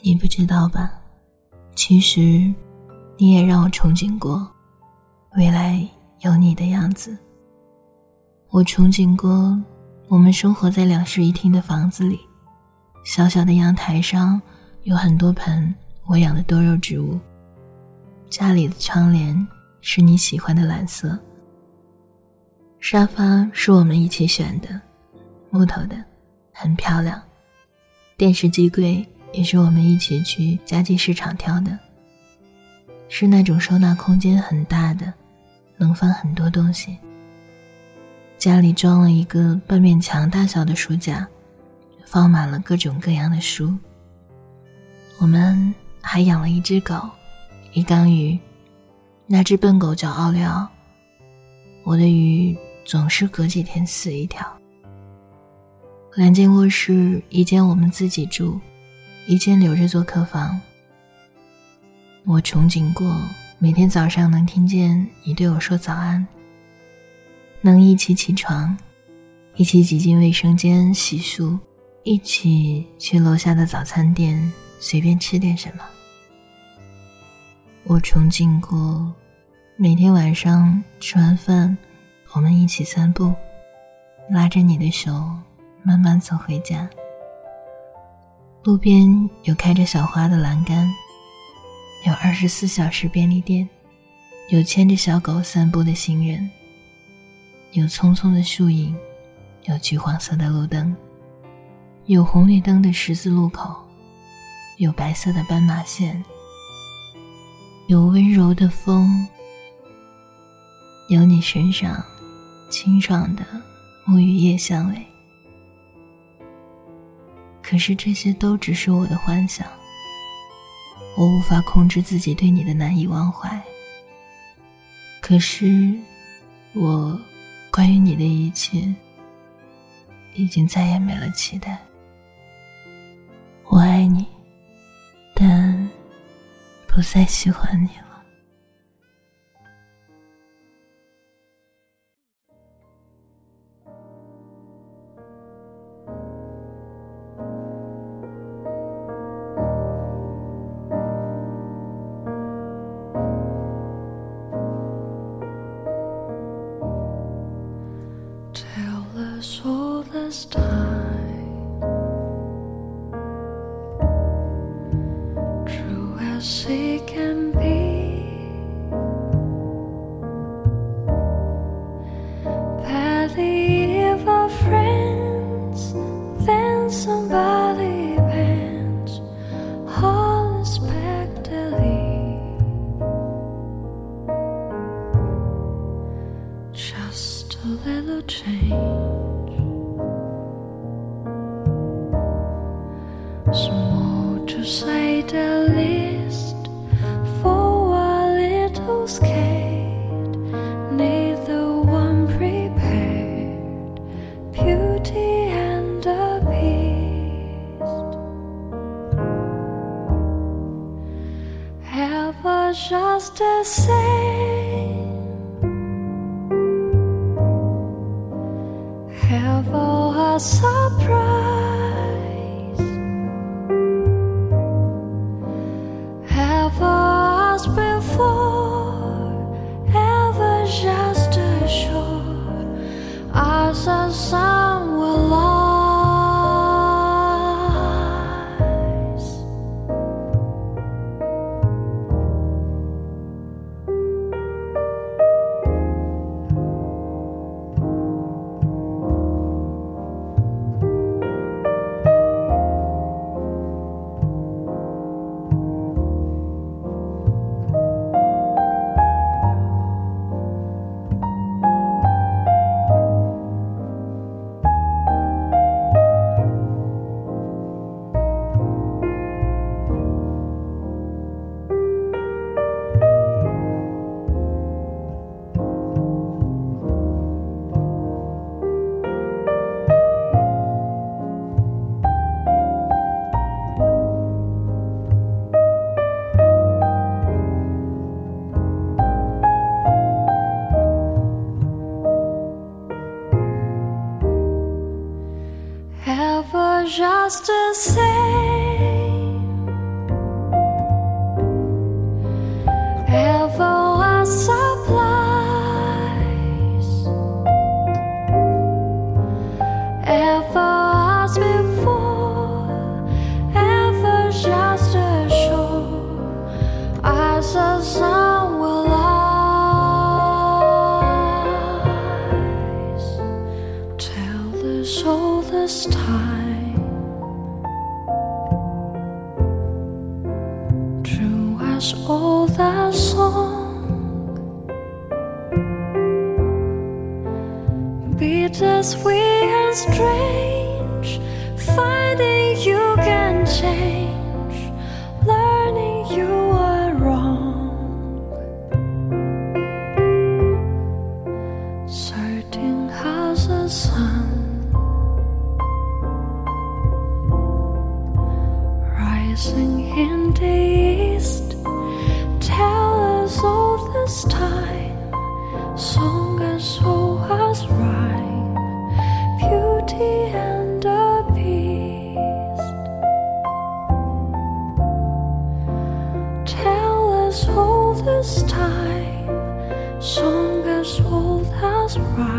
你不知道吧？其实，你也让我憧憬过未来有你的样子。我憧憬过我们生活在两室一厅的房子里，小小的阳台上有很多盆我养的多肉植物。家里的窗帘是你喜欢的蓝色，沙发是我们一起选的，木头的，很漂亮。电视机柜也是我们一起去家具市场挑的，是那种收纳空间很大的，能放很多东西。家里装了一个半面墙大小的书架，放满了各种各样的书。我们还养了一只狗。一缸鱼，那只笨狗叫奥利奥。我的鱼总是隔几天死一条。两间卧室，一间我们自己住，一间留着做客房。我憧憬过每天早上能听见你对我说早安，能一起起床，一起挤进卫生间洗漱，一起去楼下的早餐店随便吃点什么。我憧憬过，每天晚上吃完饭，我们一起散步，拉着你的手，慢慢走回家。路边有开着小花的栏杆，有二十四小时便利店，有牵着小狗散步的行人，有匆匆的树影，有橘黄色的路灯，有红绿灯的十字路口，有白色的斑马线。有温柔的风，有你身上清爽的沐浴液香味。可是这些都只是我的幻想，我无法控制自己对你的难以忘怀。可是，我关于你的一切，已经再也没了期待。我爱你，但。不再喜欢你了。she can be. Maybe if our friends, then somebody bends all unexpectedly. Just a little change. Small to say the least. beauty and a beast, ever just the same, ever a surprise. ever just the same. Ever a supplies? Ever as before. Ever just a show. As the sun will rise. Till the soul this time. True as all that song. Beat as weird and strange finding you can change as old as time, song as old as rhyme.